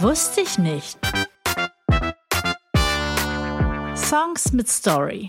Wusste ich nicht. Songs mit Story.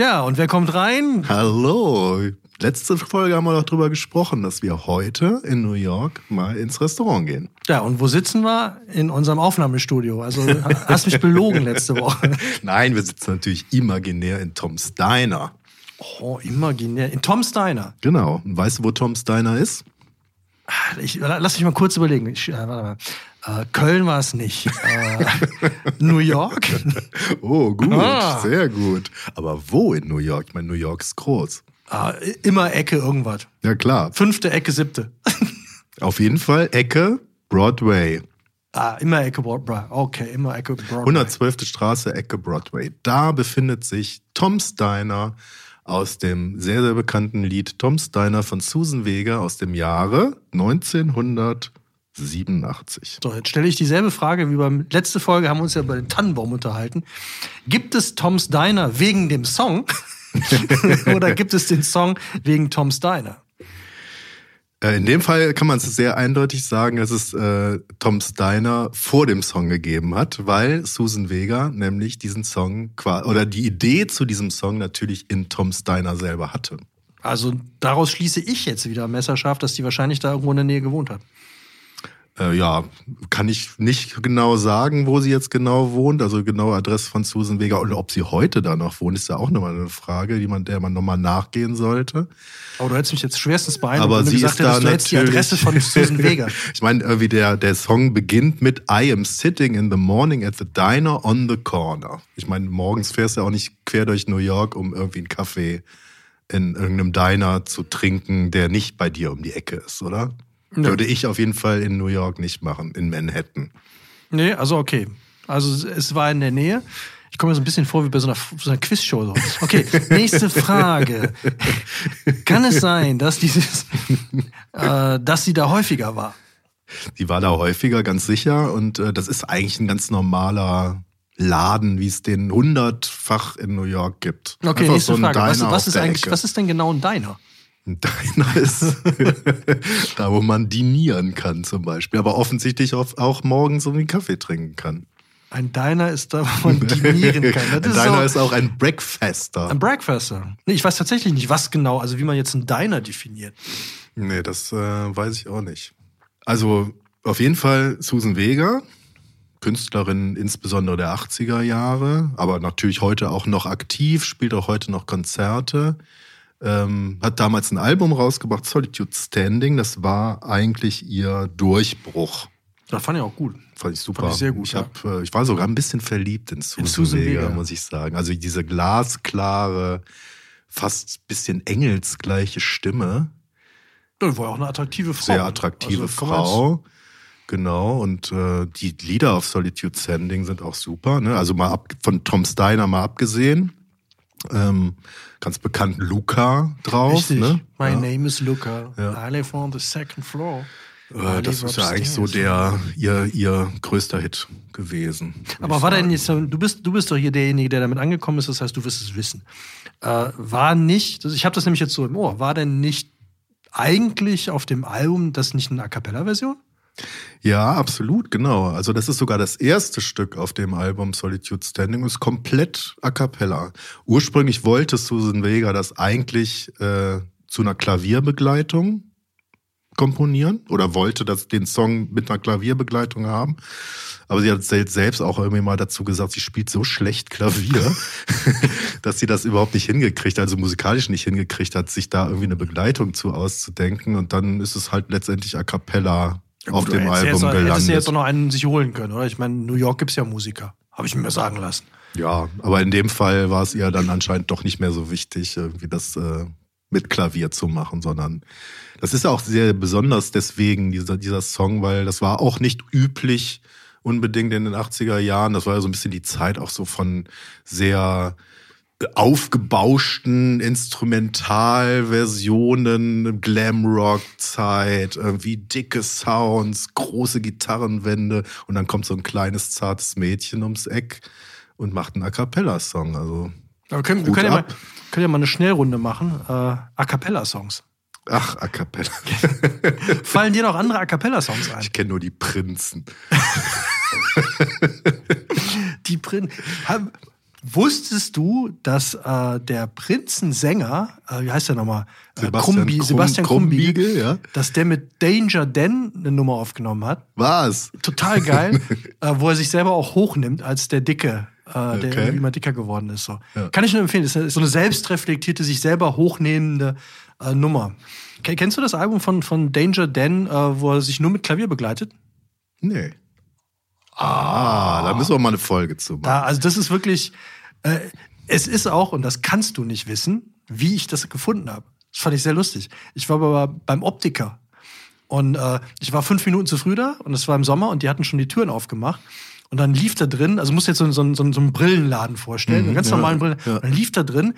Ja, und wer kommt rein? Hallo. Letzte Folge haben wir doch drüber gesprochen, dass wir heute in New York mal ins Restaurant gehen. Ja, und wo sitzen wir? In unserem Aufnahmestudio. Also hast mich belogen letzte Woche. Nein, wir sitzen natürlich imaginär in Tom's Diner. Oh, imaginär. In Tom's Diner. Genau. Und weißt du, wo Tom's Diner ist? Ich, lass mich mal kurz überlegen. Ich, äh, warte mal. Äh, Köln war es nicht. Äh, New York? Oh, gut. Ah. Sehr gut. Aber wo in New York? Ich meine, New York ist groß. Ah, immer Ecke irgendwas. Ja, klar. Fünfte Ecke, siebte. Auf jeden Fall Ecke Broadway. Ah, immer Ecke Broadway. Okay, immer Ecke Broadway. 112. Straße, Ecke Broadway. Da befindet sich Tom's Diner aus dem sehr, sehr bekannten Lied Tom's Diner von Susan Vega aus dem Jahre 1987. So, jetzt stelle ich dieselbe Frage wie beim letzte Folge, haben wir uns ja über den Tannenbaum unterhalten. Gibt es Tom's Diner wegen dem Song? Oder gibt es den Song wegen Tom's Diner? Äh, In dem Fall kann man es sehr eindeutig sagen, dass es äh, Tom's Diner vor dem Song gegeben hat, weil Susan Vega nämlich diesen Song oder die Idee zu diesem Song natürlich in Tom's Diner selber hatte. Also daraus schließe ich jetzt wieder messerscharf, dass die wahrscheinlich da irgendwo in der Nähe gewohnt hat. Äh, ja, kann ich nicht genau sagen, wo sie jetzt genau wohnt, also genaue Adresse von Susan Vega und ob sie heute da noch wohnt, ist ja auch nochmal eine Frage, die man, der man nochmal nachgehen sollte. Aber du hättest mich jetzt schwerstens beeindruckt, Aber sie gesagt ist da hättest, du hättest die Adresse von Susan Vega. Ich meine, irgendwie der, der Song beginnt mit I am sitting in the morning at the diner on the corner. Ich meine, morgens fährst du auch nicht quer durch New York, um irgendwie einen Kaffee in irgendeinem Diner zu trinken, der nicht bei dir um die Ecke ist, oder? Ja. Würde ich auf jeden Fall in New York nicht machen, in Manhattan. Nee, also okay. Also es war in der Nähe. Ich komme mir so ein bisschen vor wie bei so einer, so einer Quizshow. Okay, nächste Frage. Kann es sein, dass dieses, äh, dass sie da häufiger war? Die war da häufiger, ganz sicher. Und äh, das ist eigentlich ein ganz normaler Laden, wie es den hundertfach in New York gibt. Okay, Einfach nächste so Frage. Was, was ist was ist denn genau ein Diner? Ein Diner ist da, wo man dinieren kann zum Beispiel. Aber offensichtlich auch, auch morgens irgendwie Kaffee trinken kann. Ein Diner ist da, wo man dinieren kann. Ein Diner so ist auch ein Breakfaster. ein Breakfaster. Nee, ich weiß tatsächlich nicht, was genau, also wie man jetzt einen Diner definiert. Nee, das äh, weiß ich auch nicht. Also auf jeden Fall Susan Vega, Künstlerin insbesondere der 80er Jahre, aber natürlich heute auch noch aktiv, spielt auch heute noch Konzerte. Ähm, hat damals ein Album rausgebracht, Solitude Standing. Das war eigentlich ihr Durchbruch. Das fand ich auch gut. Fand ich super. Fand ich sehr gut, Ich, ja. hab, äh, ich war sogar ein bisschen verliebt in Susan, Susan Vega, Vega. muss ich sagen. Also diese glasklare, fast bisschen engelsgleiche Stimme. Das war ja auch eine attraktive Frau. Sehr attraktive Also, Frau. Genau, und äh, die Lieder auf Solitude Sending sind auch super. Ne? Also mal ab, von Tom Steiner mal abgesehen. Ähm, ganz bekannt Luca drauf. Richtig. Ne? My ja. name is Luca. Ja. I live on the second floor. Äh, das ist ja eigentlich so der ihr, ihr größter Hit gewesen. Aber war denn jetzt, du bist, du bist doch hier derjenige, der damit angekommen ist, das heißt, du wirst es wissen. Äh, war nicht, ich habe das nämlich jetzt so im Ohr, war denn nicht eigentlich auf dem Album das nicht eine A Cappella-Version? Ja, absolut, genau. Also das ist sogar das erste Stück auf dem Album Solitude Standing und ist komplett a cappella. Ursprünglich wollte Susan Vega das eigentlich äh, zu einer Klavierbegleitung komponieren oder wollte das, den Song mit einer Klavierbegleitung haben. Aber sie hat sel- selbst auch irgendwie mal dazu gesagt, sie spielt so schlecht Klavier, dass sie das überhaupt nicht hingekriegt, also musikalisch nicht hingekriegt hat, sich da irgendwie eine Begleitung zu auszudenken. Und dann ist es halt letztendlich a cappella auf Du dem hättest Album jetzt, Hättest du gelandet. jetzt auch noch einen sich holen können, oder? Ich meine, in New York gibt's ja Musiker. Habe ich mir sagen lassen. Ja, aber in dem Fall war es ihr dann anscheinend doch nicht mehr so wichtig, irgendwie das äh, mit Klavier zu machen, sondern das ist ja auch sehr besonders deswegen, dieser, dieser Song, weil das war auch nicht üblich unbedingt in den 80er Jahren. Das war ja so ein bisschen die Zeit auch so von sehr aufgebauschten Instrumentalversionen, Glamrock-Zeit, irgendwie dicke Sounds, große Gitarrenwände und dann kommt so ein kleines, zartes Mädchen ums Eck und macht einen A Cappella-Song. Also Aber können, wir können ja, mal, können ja mal eine Schnellrunde machen. Äh, A Cappella-Songs. Ach, A Cappella. Fallen dir noch andere A Cappella-Songs ein? Ich kenne nur die Prinzen. Die Prin Hab- Wusstest du, dass äh, der Prinzensänger, äh, wie heißt der nochmal? Äh, Krumbi, Krum- Sebastian Krumbiegel, Krumbiegel, ja. dass der mit Danger Dan eine Nummer aufgenommen hat? Was? Total geil, äh, wo er sich selber auch hochnimmt als der Dicke, äh, der Okay. irgendwie immer dicker geworden ist. So. Ja. Kann ich nur empfehlen. Das ist so eine selbstreflektierte, sich selber hochnehmende äh, Nummer. Ke- Kennst du das Album von, von Danger Dan, äh, wo er sich nur mit Klavier begleitet? Nee. Ah, da müssen wir mal eine Folge zu machen. Da, also das ist wirklich, äh, es ist auch, und das kannst du nicht wissen, wie ich das gefunden habe. Das fand ich sehr lustig. Ich war aber beim Optiker und äh, ich war fünf Minuten zu früh da und es war im Sommer und die hatten schon die Türen aufgemacht. Und dann lief da drin, also musst du jetzt so, so, so, so einen Brillenladen vorstellen, einen ganz ja, normalen Brillen. ja. Und dann lief da drin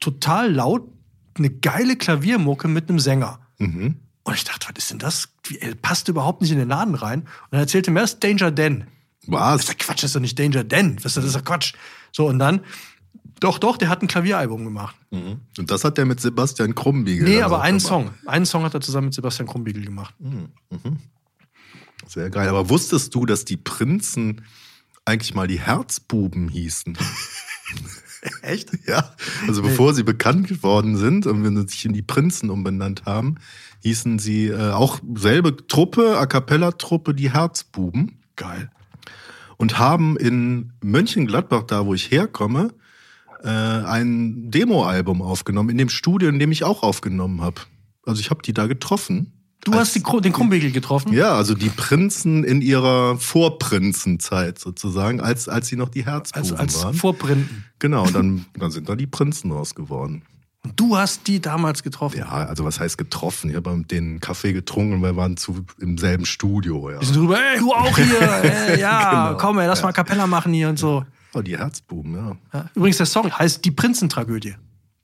total laut eine geile Klaviermucke mit einem Sänger. Mhm. Und ich dachte, was ist denn das? Wie, passt überhaupt nicht in den Laden rein. Und dann erzählte mir das Danger Dan. Das Was? ist ja Quatsch, das ist doch nicht Danger Dan. Das ist das ist ja Quatsch. So, und dann, doch, doch, der hat ein Klavieralbum gemacht. Mhm. Und das hat er mit Sebastian Krumbiegel. Nee, aber einen. Song. Einen Song hat er zusammen mit Sebastian Krumbiegel gemacht. Sehr geil. Aber wusstest du, dass die Prinzen eigentlich mal die Herzbuben hießen? Echt? ja. Also bevor sie bekannt geworden sind und wenn sie sich in die Prinzen umbenannt haben, hießen sie äh, auch selbe Truppe, A Cappella-Truppe, die Herzbuben. Geil. Und haben in Mönchengladbach, da wo ich herkomme, äh, ein Demoalbum aufgenommen, in dem Studio, in dem ich auch aufgenommen habe. Also ich habe die da getroffen. Du hast die, den Krumbiegel getroffen? Ja, also die Prinzen in ihrer Vorprinzenzeit sozusagen, als, als sie noch die Herzbuben Als, als waren. Vorprinten. genau, und dann, dann sind da die Prinzen raus geworden. Und du hast die damals getroffen. Ja, also was heißt getroffen? Ich habe einen Kaffee getrunken, wir waren zu, im selben Studio. Ja. Die sind drüber, ey, du auch hier. Ey, ja, Genau. komm, ey, lass mal Kapella machen hier und so. Oh, die Herzbuben, ja. Ja. Übrigens, der Song heißt Die Prinzentragödie.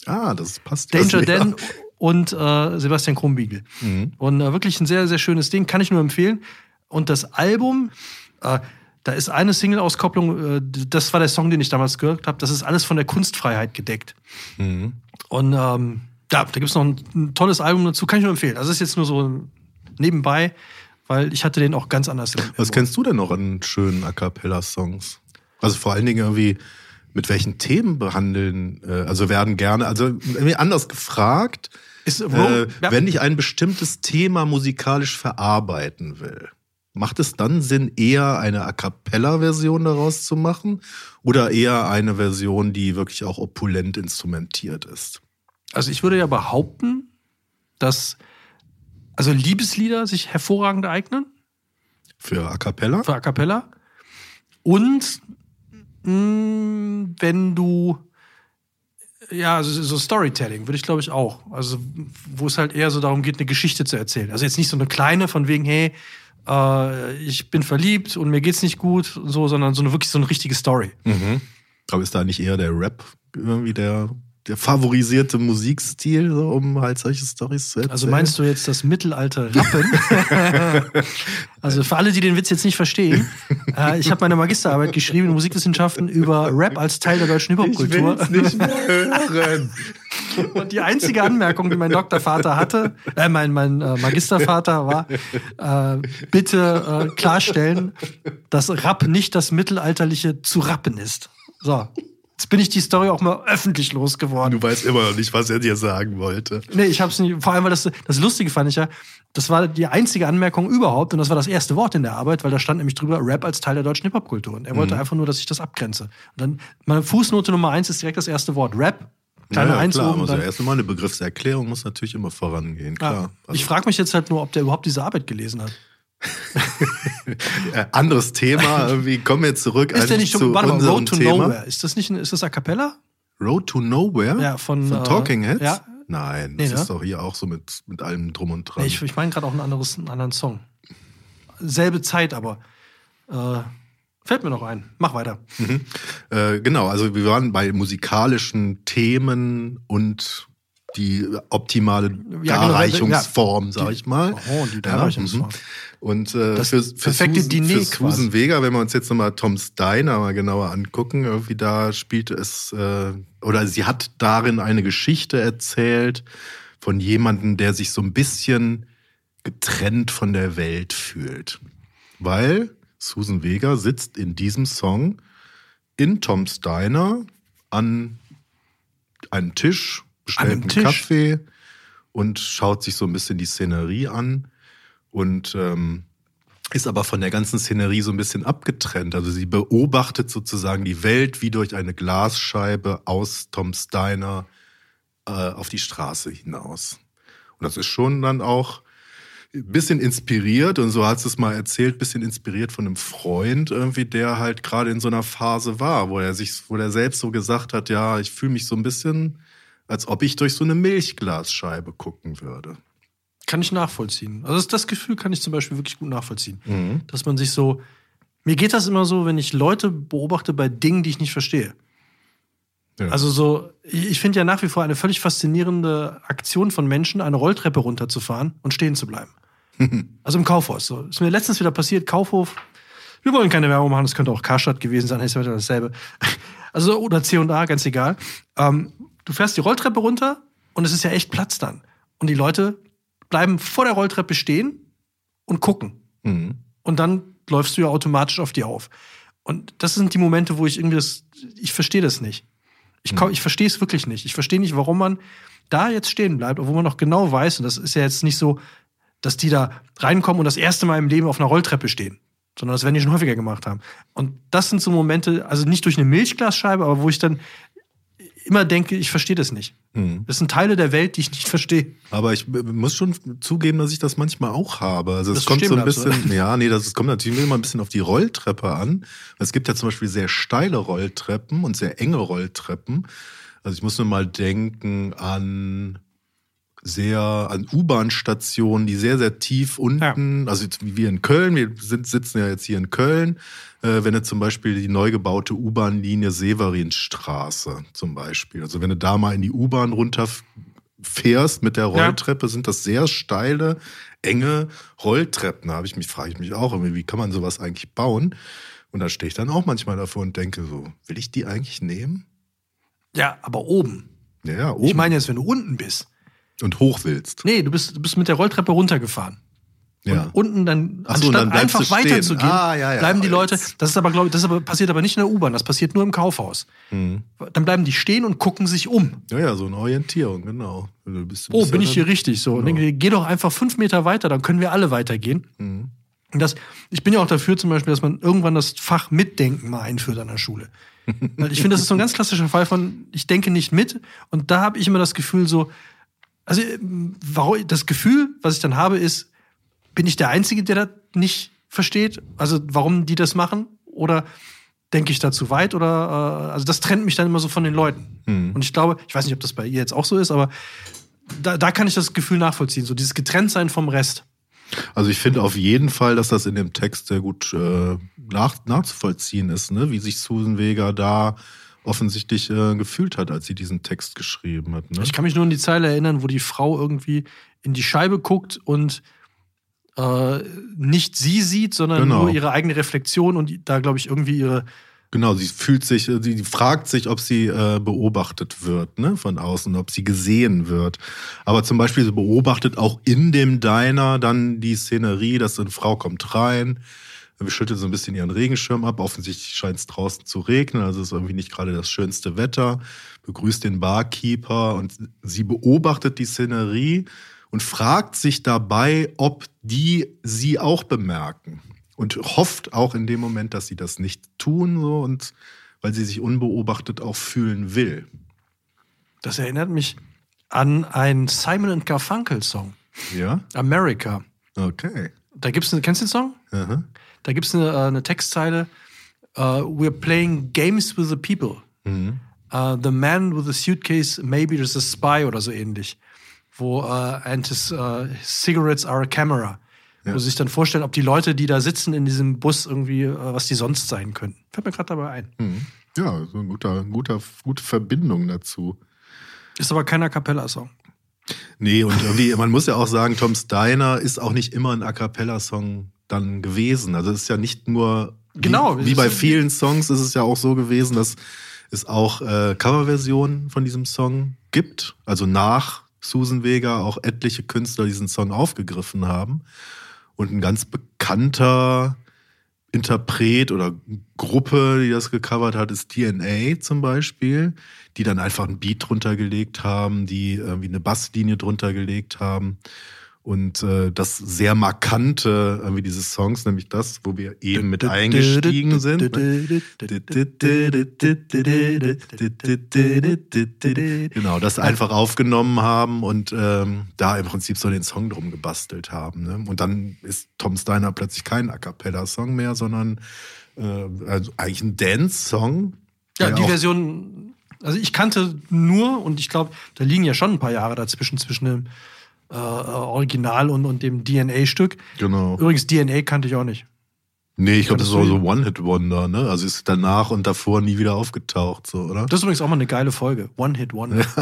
Ah, das passt. Danger ja. Dan und äh, Sebastian Krumbiegel. Mhm. Und äh, wirklich ein sehr, sehr schönes Ding, kann ich nur empfehlen. Und das Album, äh, da ist eine Single-Auskopplung, äh, das war der Song, den ich damals gehört habe, das ist alles von der Kunstfreiheit gedeckt. Mhm. Und ähm, ja, da gibt es noch ein, ein tolles Album dazu, kann ich nur empfehlen. Also das ist jetzt nur so nebenbei, weil ich hatte den auch ganz anders. im- Was kennst du denn noch an schönen A Cappella-Songs? Also vor allen Dingen irgendwie, mit welchen Themen behandeln, äh, also werden gerne, also irgendwie anders gefragt, Ist äh, ja. wenn ich ein bestimmtes Thema musikalisch verarbeiten will, macht es dann Sinn, eher eine A Cappella-Version daraus zu machen oder eher eine Version, die wirklich auch opulent instrumentiert ist? Also ich würde ja behaupten, dass also Liebeslieder sich hervorragend eignen Für A Cappella? für A Cappella. Und mh, wenn du ja, also so Storytelling würde ich glaube ich auch. Also wo es halt eher so darum geht, eine Geschichte zu erzählen. Also jetzt nicht so eine kleine von wegen, hey, äh, ich bin verliebt und mir geht's nicht gut und so, sondern so eine wirklich so eine richtige Story. Mhm. Aber ist da nicht eher der Rap irgendwie der, der favorisierte Musikstil, so, um halt solche Storys zu erzählen? Also meinst du jetzt das Mittelalter Rappen? also für alle, die den Witz jetzt nicht verstehen, äh, ich habe meine Magisterarbeit geschrieben in Musikwissenschaften über Rap als Teil der deutschen Hip-Hop-Kultur. nicht mehr hören. Und die einzige Anmerkung, die mein Doktorvater hatte, äh, mein, mein äh, Magistervater war, äh, bitte äh, klarstellen, dass Rap nicht das mittelalterliche zu rappen ist. So. Jetzt bin ich die Story auch mal öffentlich losgeworden. Du weißt immer noch nicht, was er dir sagen wollte. Nee, ich hab's nicht. Vor allem, weil das, das Lustige fand ich ja, das war die einzige Anmerkung überhaupt und das war das erste Wort in der Arbeit, weil da stand nämlich drüber Rap als Teil der deutschen Hip-Hop-Kultur. Und er wollte Mhm. einfach nur, dass ich das abgrenze. Und dann, meine Fußnote Nummer eins ist direkt das erste Wort. Rap. Kleine ja, Eins klar, also Dann, erst einmal eine Begriffserklärung muss natürlich immer vorangehen, ja. klar. Also, Ich frage mich jetzt halt nur, ob der überhaupt diese Arbeit gelesen hat. anderes Thema, irgendwie kommen wir zurück Ist der nicht zu schon, warte mal, Road to Thema. Nowhere? Ist das nicht ein, ist das A Cappella? Road to Nowhere? Ja, von, äh, Talking Heads? ja. Nein, Nee, das ne? ist doch hier auch so mit, mit allem drum und dran. Nee, ich ich meine gerade auch ein anderes, einen anderen Song. Selbe Zeit, aber. Äh, fällt mir noch ein. Mach weiter. Mhm. Äh, genau, also wir waren bei musikalischen Themen und die optimale Ja, genau, Darreichungsform, ja. sag ich mal. Oh, die Darreichungsform. mhm. Und äh, Das für, für, perfekte Susan, für. Susan Vega, wenn wir uns jetzt nochmal Tom Steiner mal genauer angucken, irgendwie da spielte es, äh, oder sie hat darin eine Geschichte erzählt von jemandem, der sich so ein bisschen getrennt von der Welt fühlt. Weil Susan Vega sitzt in diesem Song in Tom Steiner an einen Tisch, bestellt einem einen Tisch? Kaffee und schaut sich so ein bisschen die Szenerie an und ähm, ist aber von der ganzen Szenerie so ein bisschen abgetrennt. Also sie beobachtet sozusagen die Welt wie durch eine Glasscheibe aus Tom Steiner äh, auf die Straße hinaus. Und das ist schon dann auch bisschen inspiriert, und so hat es mal erzählt, bisschen inspiriert von einem Freund irgendwie, der halt gerade in so einer Phase war, wo er sich, wo er selbst so gesagt hat, ja, ich fühle mich so ein bisschen, als ob ich durch so eine Milchglasscheibe gucken würde. Kann ich nachvollziehen. Also das, das Gefühl kann ich zum Beispiel wirklich gut nachvollziehen. Mhm. Dass man sich so. Mir geht das immer so, wenn ich Leute beobachte bei Dingen, die ich nicht verstehe. Ja. Also so, ich finde ja nach wie vor eine völlig faszinierende Aktion von Menschen, eine Rolltreppe runterzufahren und stehen zu bleiben. also im Kaufhaus. So. Ist mir letztens wieder passiert, Kaufhof. Wir wollen keine Werbung machen, das könnte auch Karstadt gewesen sein, ist ja wieder dasselbe. Also, oder C&A, ganz egal. Ähm, du fährst die Rolltreppe runter und es ist ja echt Platz dann. Und die Leute bleiben vor der Rolltreppe stehen und gucken. Mhm. Und dann läufst du ja automatisch auf die auf. Und das sind die Momente, wo ich irgendwie das, ich verstehe das nicht. Ich, kau- ich verstehe es wirklich nicht. Ich verstehe nicht, warum man da jetzt stehen bleibt, obwohl man noch genau weiß, und das ist ja jetzt nicht so, dass die da reinkommen und das erste Mal im Leben auf einer Rolltreppe stehen, sondern das werden die schon häufiger gemacht haben. Und das sind so Momente, also nicht durch eine Milchglasscheibe, aber wo ich dann immer denke, ich verstehe das nicht. Mhm. Das sind Teile der Welt, die ich nicht verstehe. Aber ich muss schon zugeben, dass ich das manchmal auch habe. Also es kommt so ein bisschen, ja, nee, das kommt natürlich immer ein bisschen auf die Rolltreppe an. Es gibt ja zum Beispiel sehr steile Rolltreppen und sehr enge Rolltreppen. Also ich muss nur mal denken an sehr an U-Bahn-Stationen, die sehr, sehr tief unten, also jetzt wie wir in Köln, wir sind, sitzen ja jetzt hier in Köln, äh, wenn du zum Beispiel die neu gebaute U-Bahn-Linie Severinstraße zum Beispiel, also wenn du da mal in die U-Bahn runterfährst mit der Rolltreppe, sind das sehr steile, enge Rolltreppen. Da habe ich mich, frage ich mich auch, wie kann man sowas eigentlich bauen? Und da stehe ich dann auch manchmal davor und denke so, will ich die eigentlich nehmen? Ja, aber oben. Ja, ja, oben. Ich meine jetzt, wenn du unten bist. Und hoch willst. Nee, du bist, du bist mit der Rolltreppe runtergefahren. Ja. Und unten dann, Ach so, anstatt dann einfach weiterzugehen, Ah, ja, ja. bleiben die Leute, das ist aber, glaube ich, das aber, passiert aber nicht in der U-Bahn, das passiert nur im Kaufhaus. Mhm. Dann bleiben die stehen und gucken sich um. Ja, ja, so eine Orientierung, genau. Du bist, du Oh, bist bin ja ich hier richtig? So, und Genau. dann geh doch einfach fünf Meter weiter, dann können wir alle weitergehen. Mhm. Und das, ich bin ja auch dafür zum Beispiel, dass man irgendwann das Fach Mitdenken mal einführt an der Schule. Weil ich finde, das ist so ein ganz klassischer Fall von, ich denke nicht mit. Und da habe ich immer das Gefühl so, also ähm, warum, das Gefühl, was ich dann habe, ist, bin ich der Einzige, der das nicht versteht? Also warum die das machen? Oder denke ich da zu weit? Oder äh, also das trennt mich dann immer so von den Leuten. Mhm. Und ich glaube, ich weiß nicht, ob das bei ihr jetzt auch so ist, aber da, da kann ich das Gefühl nachvollziehen, so dieses Getrenntsein vom Rest. Also ich finde auf jeden Fall, dass das in dem Text sehr gut äh, nach, nachzuvollziehen ist, ne? wie sich Susan Vega da offensichtlich äh, gefühlt hat, als sie diesen Text geschrieben hat. Ne? Ich kann mich nur an die Zeile erinnern, wo die Frau irgendwie in die Scheibe guckt und äh, nicht sie sieht, sondern Genau. nur ihre eigene Reflexion und da, glaube ich, irgendwie ihre. Genau, sie fühlt sich, äh, sie fragt sich, ob sie äh, beobachtet wird, ne, von außen, ob sie gesehen wird. Aber zum Beispiel, sie beobachtet auch in dem Diner dann die Szenerie, dass eine Frau kommt rein, schüttet so ein bisschen ihren Regenschirm ab. Offensichtlich scheint es draußen zu regnen, also ist irgendwie nicht gerade das schönste Wetter. Begrüßt den Barkeeper und sie beobachtet die Szenerie und fragt sich dabei, ob die sie auch bemerken. Und hofft auch in dem Moment, dass sie das nicht tun, so und weil sie sich unbeobachtet auch fühlen will. Das erinnert mich an einen Simon Garfunkel Song, Ja? America. Okay. Da gibt's kennst du den Song? Aha. Da gibt's eine, äh, eine Textzeile. Uh, we're playing games with the people. Mhm. Uh, the man with the suitcase, maybe there's a spy oder so ähnlich. Wo uh, and his, his cigarettes are a camera. Wo sie sich dann vorstellen, ob die Leute, die da sitzen in diesem Bus, irgendwie, was die sonst sein könnten. Fällt mir gerade dabei ein. Mhm. Ja, so ein guter, guter, gute Verbindung dazu. Ist aber kein A Cappella-Song. Nee, und irgendwie, man muss ja auch sagen, Tom Steiner ist auch nicht immer ein A Cappella-Song dann gewesen. Also es ist ja nicht nur, Genau, wie, wie bei vielen Songs ist es ja auch so gewesen, dass es auch äh, Coverversionen von diesem Song gibt. Also nach Susan Vega auch etliche Künstler diesen Song aufgegriffen haben. Und ein ganz bekannter Interpret oder Gruppe, die das gecovert hat, ist DNA zum Beispiel, die dann einfach einen Beat drunter gelegt haben, die irgendwie eine Basslinie drunter gelegt haben. Und äh, das sehr markante irgendwie dieses Songs, nämlich das, wo wir eben mit eingestiegen sind. ne? Genau, das einfach aufgenommen haben und ähm, da im Prinzip so den Song drum gebastelt haben. Ne? Und dann ist Tom Steiner plötzlich kein A Cappella-Song mehr, sondern äh, also eigentlich ein Dance-Song. Ja, die Version, also ich kannte nur, und ich glaube, da liegen ja schon ein paar Jahre dazwischen, zwischen dem äh, Original und, und dem DNA-Stück. Genau. Übrigens, DNA kannte ich auch nicht. Nee, ich glaube, das ist auch so One-Hit-Wonder, ne? Also ist danach und davor nie wieder aufgetaucht, so, oder? Das ist übrigens auch mal eine geile Folge. One-Hit-Wonder.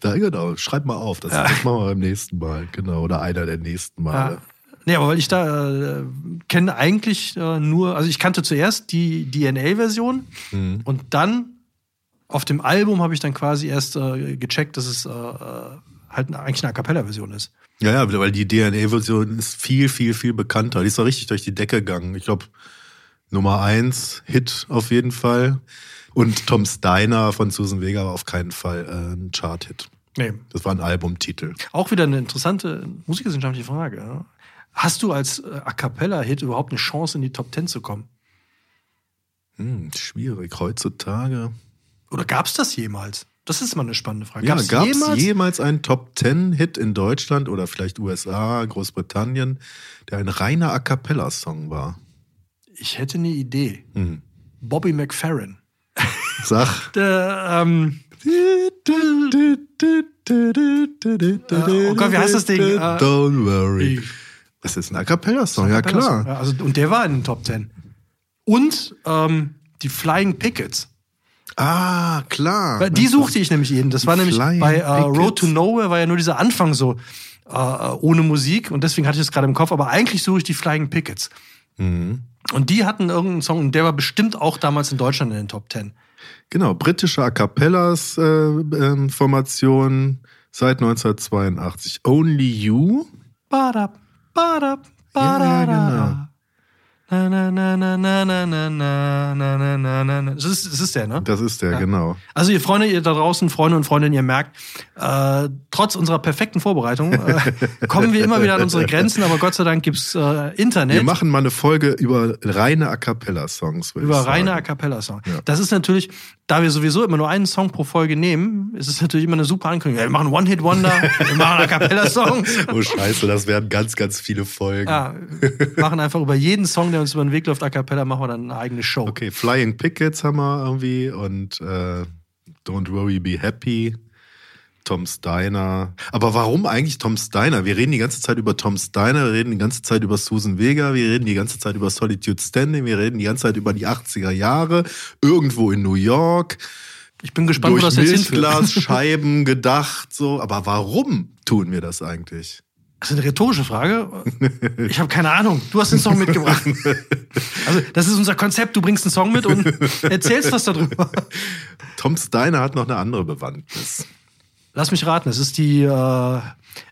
Da, genau, schreib mal auf, das, das machen wir beim nächsten Mal, genau, oder einer der nächsten Male. Ja. Nee, aber weil ich da äh, kenne eigentlich äh, nur, also ich kannte zuerst die DNA-Version Mhm. und dann auf dem Album habe ich dann quasi erst äh, gecheckt, dass es äh, äh, halt eigentlich eine A Cappella-Version ist. Ja, ja, weil die DNA-Version ist viel, viel, viel bekannter. Die ist doch richtig durch die Decke gegangen. Ich glaube, Nummer eins Hit auf jeden Fall. Und Tom Steiner von Susan Vega war auf keinen Fall äh, ein Chart-Hit. Nee. Das war ein Albumtitel. Auch wieder eine interessante musikwissenschaftliche Frage. Ja? Hast du als äh, A Cappella-Hit überhaupt eine Chance, in die Top Ten zu kommen? Hm, schwierig. Heutzutage. Oder gab es das jemals? Das ist mal eine spannende Frage. Ja, gab es jemals? jemals einen Top Ten Hit in Deutschland oder vielleicht USA, Großbritannien, der ein reiner A Cappella-Song war? Ich hätte eine Idee. Hm. Bobby McFerrin. Sag. Der, ähm, oh Gott, wie heißt das Ding? Äh, Don't worry. Das ist ein A Cappella-Song, ja klar. Also, und der war in den Top Ten. Und ähm, die Flying Pickets. Ah, klar. Die suchte ich nämlich eben. Das war nämlich Flying bei äh, Road to Nowhere war ja nur dieser Anfang so äh, ohne Musik und deswegen hatte ich es gerade im Kopf. Aber eigentlich suche ich die Flying Pickets. Mhm. Und die hatten irgendeinen Song und der war bestimmt auch damals in Deutschland in den Top Ten. Genau, britische A Cappellas äh, ähm, Formation seit 1982. Only You. Badab, badab, Ja, ja, genau. Na, na, na, na, na, na, na, na, na, na, na, na. Das ist, das ist der, ne? Das ist der, genau. Also ihr Freunde, ihr da draußen, Freunde und Freundinnen, ihr merkt, äh, trotz unserer perfekten Vorbereitung äh, kommen wir immer wieder an unsere Grenzen, aber Gott sei Dank gibt's äh, Internet. Wir machen mal eine Folge über reine A Cappella-Songs. über reine A Cappella-Song. Ja. Das ist natürlich, da wir sowieso immer nur einen Song pro Folge nehmen, ist es natürlich immer eine super Ankündigung. Ja, wir machen One-Hit-Wonder, wir machen A Cappella-Song. Oh Scheiße, das werden ganz, ganz viele Folgen. Ja, wir machen einfach über jeden Song, der uns über den Weg läuft, A Cappella, machen wir dann eine eigene Show. Okay, Flying Pickets haben wir irgendwie und äh, Don't Worry, Be Happy. Tom Steiner. Aber warum eigentlich Tom Steiner? Wir reden die ganze Zeit über Tom Steiner, wir reden die ganze Zeit über Susan Vega, wir reden die ganze Zeit über Solitude Standing, wir reden die ganze Zeit über die 80er Jahre, irgendwo in New York, Ich bin gespannt, wo durch das jetzt. Milchglasscheiben gedacht, so. Aber warum tun wir das eigentlich? Das ist eine rhetorische Frage. Ich habe keine Ahnung. Du hast den Song mitgebracht. Also, das ist unser Konzept. Du bringst einen Song mit und erzählst was darüber. Tom Steiner hat noch eine andere Bewandtnis. Lass mich raten. Es ist die, äh,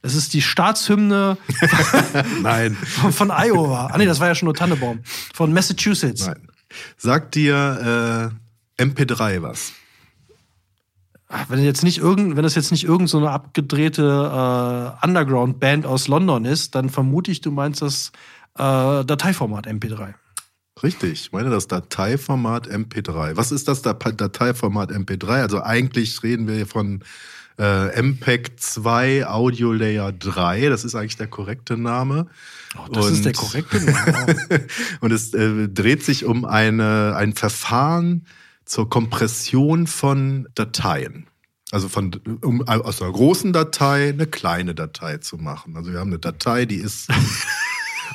es ist die Staatshymne Nein, von, von Iowa. Ah, nee, das war ja schon nur Tannebaum. Von Massachusetts. nein. Sagt dir äh, MP3 was? Wenn jetzt nicht irgend, wenn das jetzt nicht irgend so eine abgedrehte äh, Underground-Band aus London ist, dann vermute ich, du meinst das äh, Dateiformat MP3. Richtig, ich meine das Dateiformat MP3. Was ist das Dat- Dateiformat MP3? Also eigentlich reden wir hier von äh, MPEG 2 Audio Layer 3. Das ist eigentlich der korrekte Name. Oh, das ist der korrekte Name. Und es äh, dreht sich um eine, ein Verfahren zur Kompression von Dateien. Also von, um aus einer großen Datei eine kleine Datei zu machen. Also wir haben eine Datei, die ist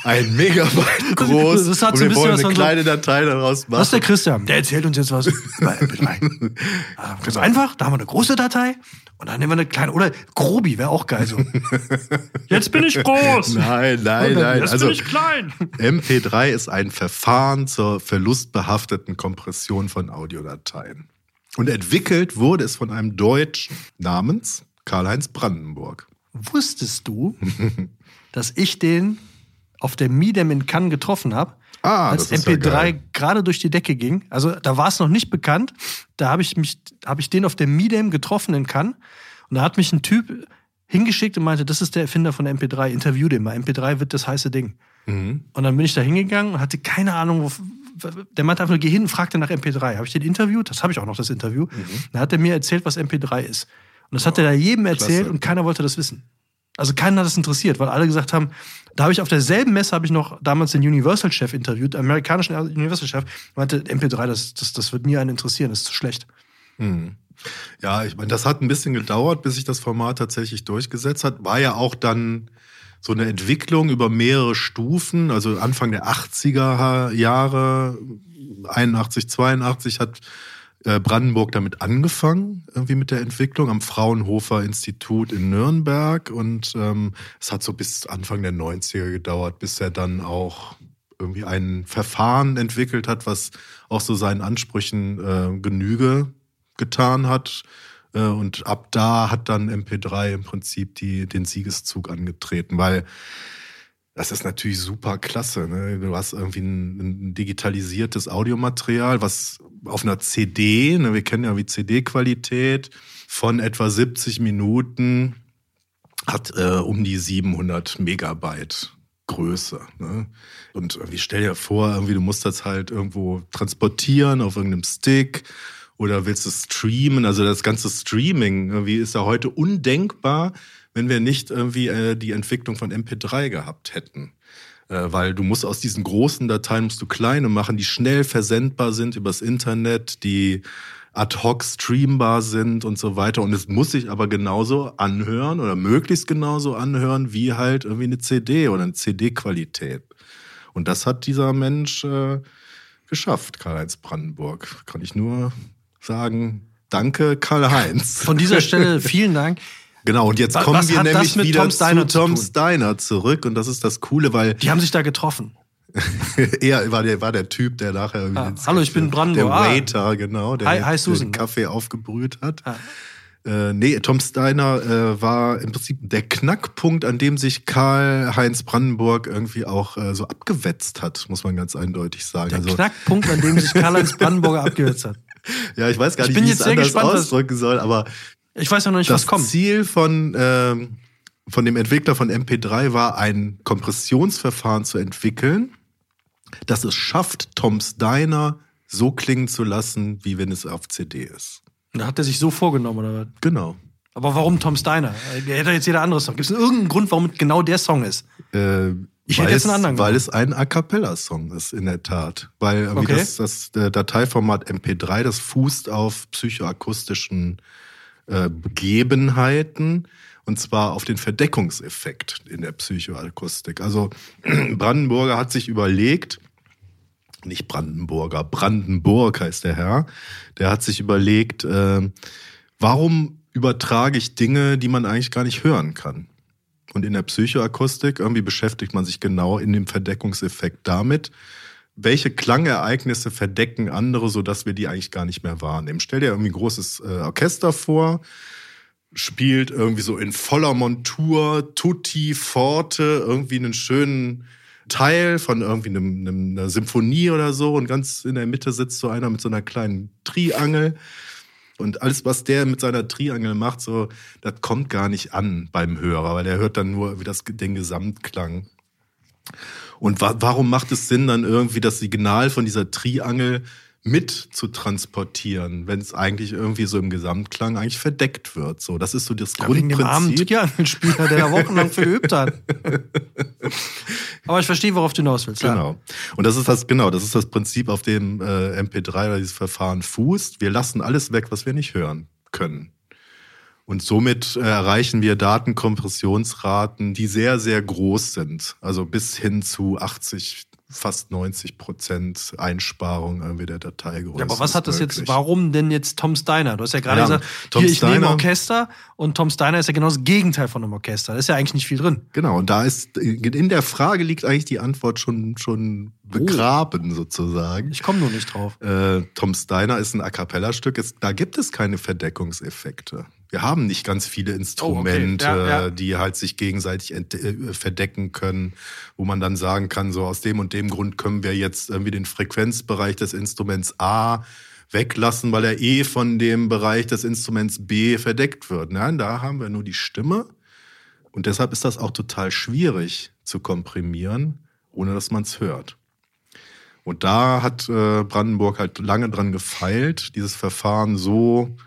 ein Megabyte groß. Das hat so ein wir bisschen wollen was eine von so- kleine Datei daraus machen. Was ist der Christian? Der erzählt uns jetzt was über MP3. Ah, Ganz einfach, da haben wir eine große Datei und dann nehmen wir eine kleine, oder Grobi wäre auch geil so. Jetzt bin ich groß. Nein, nein, nein. Jetzt Also bin ich klein. MP3 ist ein Verfahren zur verlustbehafteten Kompression von Audiodateien. Und entwickelt wurde es von einem Deutschen namens Karl-Heinz Brandenburg. Wusstest du, dass ich den auf der Midem in Cannes getroffen habe? Ah, als das ist ja MP3 geil. gerade durch die Decke ging. Also da war es noch nicht bekannt. Da habe ich mich, habe ich den auf der Midem getroffen in Cannes. Und da hat mich ein Typ hingeschickt und meinte, das ist der Erfinder von MP3. Interview den mal. MP3 wird das heiße Ding. Mhm. Und dann bin ich da hingegangen und hatte keine Ahnung, wo, der meinte einfach, nur, geh hin und fragte nach MP3. Habe ich den interviewt? Das habe ich auch noch, das Interview. Dann hat er mir erzählt, was MP3 ist. Und das hat er da jedem erzählt klasse. und keiner wollte das wissen. Also keiner hat das interessiert, weil alle gesagt haben, da habe ich auf derselben Messe habe ich noch damals den Universal-Chef interviewt, den amerikanischen Universal-Chef, meinte, MP3, das, das, das wird nie einen interessieren, das ist zu schlecht. Ja, ich meine, das hat ein bisschen gedauert, bis sich das Format tatsächlich durchgesetzt hat. War ja auch dann so eine Entwicklung über mehrere Stufen. Also Anfang der 80er Jahre, 81, 82 hat Brandenburg damit angefangen, irgendwie mit der Entwicklung am Fraunhofer Institut in Nürnberg. Und ähm, es hat so bis Anfang der 90er gedauert, bis er dann auch irgendwie ein Verfahren entwickelt hat, was auch so seinen Ansprüchen äh, Genüge getan hat. Äh, Und ab da hat dann MP3 im Prinzip die, den Siegeszug angetreten, weil das ist natürlich super klasse. Ne? Du hast irgendwie ein, ein digitalisiertes Audiomaterial, was auf einer CD, ne, wir kennen ja wie CD-Qualität, von etwa 70 Minuten hat äh, um die 700 Megabyte Größe. Ne? Und irgendwie stell dir vor, irgendwie du musst das halt irgendwo transportieren auf irgendeinem Stick oder willst du streamen? Also das ganze Streaming irgendwie ist ja heute undenkbar, wenn wir nicht irgendwie äh, die Entwicklung von MP3 gehabt hätten. Äh, weil du musst aus diesen großen Dateien musst du kleine machen, die schnell versendbar sind übers Internet, die ad hoc streambar sind und so weiter. Und es muss sich aber genauso anhören oder möglichst genauso anhören wie halt irgendwie eine CD oder eine CD-Qualität. Und das hat dieser Mensch äh, geschafft, Karl-Heinz Brandenburg. Kann ich nur sagen, danke Karl-Heinz. Von dieser Stelle vielen Dank. Genau, und jetzt kommen was wir nämlich mit wieder Tom Steiner zu Tom zu tun? Steiner zurück. Und das ist das Coole, weil Die haben sich da getroffen. er war der, war der Typ, der nachher irgendwie Ah, hallo, ich bin Brandenburg. Der Ah. Waiter, genau, der Hi- hi, den. Kaffee aufgebrüht hat. Ah. Äh, nee, Tom Steiner äh, war im Prinzip der Knackpunkt, an dem sich Karl-Heinz Brandenburg irgendwie auch äh, so abgewetzt hat, muss man ganz eindeutig sagen. Der also, Knackpunkt, an dem sich Karl-Heinz Brandenburger abgewetzt hat. ja, ich weiß gar Ich nicht, wie ich es anders gespannt, ausdrücken soll, aber Ich weiß ja noch nicht, das was kommt. Ziel von, ähm, von dem Entwickler von MP3 war, ein Kompressionsverfahren zu entwickeln, das es schafft, Tom Steiner so klingen zu lassen, wie wenn es auf CD ist. Da hat er sich so vorgenommen, oder was? Genau. Aber warum Tom Steiner? Er hätte jetzt jeder andere Song. Gibt es irgendeinen Grund, warum genau der Song ist? Äh, Ich weil hätte jetzt es, einen anderen Weil genommen. es ein A Cappella-Song ist, in der Tat. Weil Okay. das, das Dateiformat MP3, das fußt auf psychoakustischen äh, Begebenheiten und zwar auf den Verdeckungseffekt in der Psychoakustik. Also Brandenburger hat sich überlegt, nicht Brandenburger, Brandenburg heißt der Herr, der hat sich überlegt, äh, warum übertrage ich Dinge, die man eigentlich gar nicht hören kann? Und in der Psychoakustik irgendwie beschäftigt man sich genau in dem Verdeckungseffekt damit, welche Klangereignisse verdecken andere, sodass wir die eigentlich gar nicht mehr wahrnehmen. Stell dir irgendwie ein großes äh, Orchester vor, spielt irgendwie so in voller Montur, tutti, forte, irgendwie einen schönen Teil von irgendwie einem, einem, einer Symphonie oder so und ganz in der Mitte sitzt so einer mit so einer kleinen Triangel. Und alles, was der mit seiner Triangel macht, so, das kommt gar nicht an beim Hörer, weil der hört dann nur wie das, den Gesamtklang. Und wa warum macht es Sinn, dann irgendwie das Signal von dieser Triangel mit zu transportieren, wenn es eigentlich irgendwie so im Gesamtklang eigentlich verdeckt wird? So, das ist so das Ja, wegen dem armen Grundprinzip. Triangelspieler, der da wochenlang für geübt hat. Aber ich verstehe, worauf du hinaus willst. Ja. Genau. Und das ist das, genau, das ist das Prinzip, auf dem äh, MP3 oder dieses Verfahren fußt. Wir lassen alles weg, was wir nicht hören können. Und somit äh, erreichen wir Datenkompressionsraten, die sehr, sehr groß sind. Also bis hin zu 80, fast 90 Prozent Einsparung irgendwie der Dateigröße. Ja, aber was hat das möglich. jetzt, warum denn jetzt Tom Steiner? Du hast ja gerade Ja, gesagt, Tom hier, ich nehme Steiner- Orchester und Tom Steiner ist ja genau das Gegenteil von einem Orchester. Da ist ja eigentlich nicht viel drin. Genau, und da ist, in der Frage liegt eigentlich die Antwort schon, schon begraben sozusagen. Ich komme nur nicht drauf. Äh, Tom Steiner ist ein A Cappella-Stück. Da gibt es keine Verdeckungseffekte. Wir haben nicht ganz viele Instrumente, Ja, ja. die halt sich gegenseitig äh, verdecken können, wo man dann sagen kann, so aus dem und dem Grund können wir jetzt irgendwie den Frequenzbereich des Instruments A weglassen, weil er eh von dem Bereich des Instruments B verdeckt wird. Nein, da haben wir nur die Stimme. Und deshalb ist das auch total schwierig zu komprimieren, ohne dass man es hört. Und da hat äh, Brandenburg halt lange dran gefeilt, dieses Verfahren so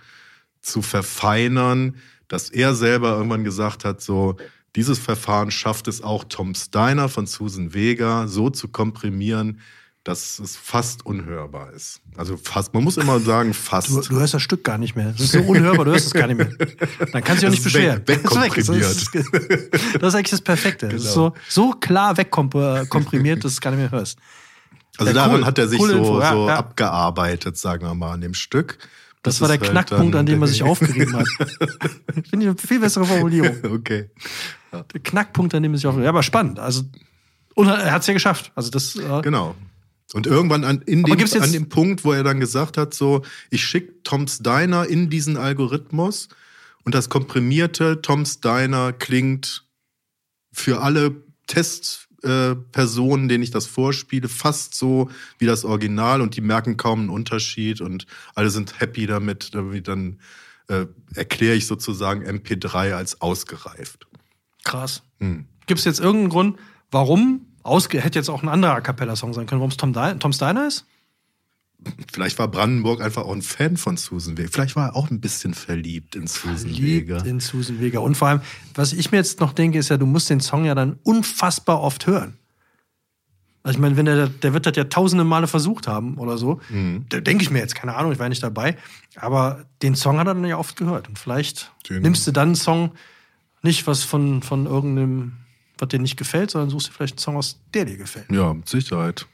zu verfeinern, dass er selber irgendwann gesagt hat, so, dieses Verfahren schafft es auch Tom Steiner von Susan Vega so zu komprimieren, dass es fast unhörbar ist. Also fast, man muss immer sagen, fast. Du, du hörst das Stück gar nicht mehr. Das ist so unhörbar, du hörst es gar nicht mehr. Dann kannst du dich auch nicht ist weg- beschweren. Das ist weg. Das ist, das ist eigentlich das Perfekte. Das ist so, Genau. so klar wegkomprimiert, dass du es gar nicht mehr hörst. also Ja, daran cool. hat er sich Coole so, Info, ja, so ja. abgearbeitet, sagen wir mal, an dem Stück. Das, war der halt Knackpunkt, an dem er sich aufgerieben hat. Finde ich eine viel bessere Formulierung. Okay. Der Knackpunkt, an dem er sich aufgerieben hat. Ja, aber spannend. Also, und er hat es ja geschafft. Also, das. Äh, Genau. Und irgendwann an, in dem, an dem Punkt, wo er dann gesagt hat, so, ich schicke Tom Steiner in diesen Algorithmus und das komprimierte Tom Steiner klingt für alle äh, Personen, denen ich das vorspiele, fast so wie das Original und die merken kaum einen Unterschied und alle sind happy damit. dann äh, erkläre ich sozusagen MP3 als ausgereift. krass. Hm. Gibt es jetzt irgendeinen Grund, warum? Ausge hätte jetzt auch ein anderer A Cappella-Song sein können, warum es Tom, Tom Steiner ist? Vielleicht war Brandenburg einfach auch ein Fan von Susan Vega. Vielleicht war er auch ein bisschen verliebt in Susan Liebt Vega. in Susan Vega. Und vor allem, was ich mir jetzt noch denke, ist ja, du musst den Song ja dann unfassbar oft hören. Also ich meine, wenn der, der wird das ja tausende Male versucht haben oder so. Mhm. Da denke ich mir jetzt, keine Ahnung, ich war nicht dabei. Aber den Song hat er dann ja oft gehört. Und vielleicht Den- nimmst du dann einen Song, nicht was von, von irgendeinem, was dir nicht gefällt, sondern suchst dir vielleicht einen Song aus, der dir gefällt. Ja, mit Sicherheit.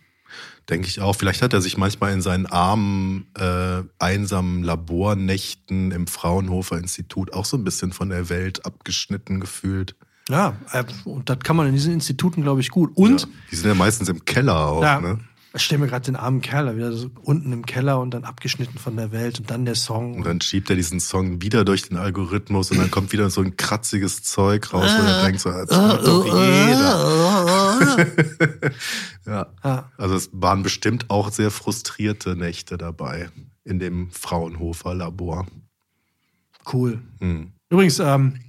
Denke ich auch. Vielleicht hat er sich manchmal in seinen armen, äh, einsamen Labornächten im Fraunhofer Institut auch so ein bisschen von der Welt abgeschnitten gefühlt. Ja, äh, und das kann man in diesen Instituten, glaube ich, gut. Und Ja, die sind ja meistens im Keller auch, Ja, ne? Ich stelle mir gerade den armen Kerl da wieder so unten im Keller und dann abgeschnitten von der Welt und dann der Song. Und dann schiebt er diesen Song wieder durch den Algorithmus und dann kommt wieder so ein kratziges Zeug raus, wo er denkt so, das hört doch jeder. Ja. Ja. Also es waren bestimmt auch sehr frustrierte Nächte dabei in dem Fraunhofer Labor. Cool. Hm. Übrigens, ähm,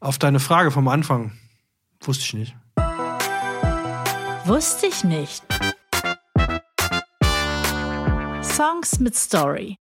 auf deine Frage vom Anfang wusste ich nicht. Wusste ich nicht. Songs mit Story.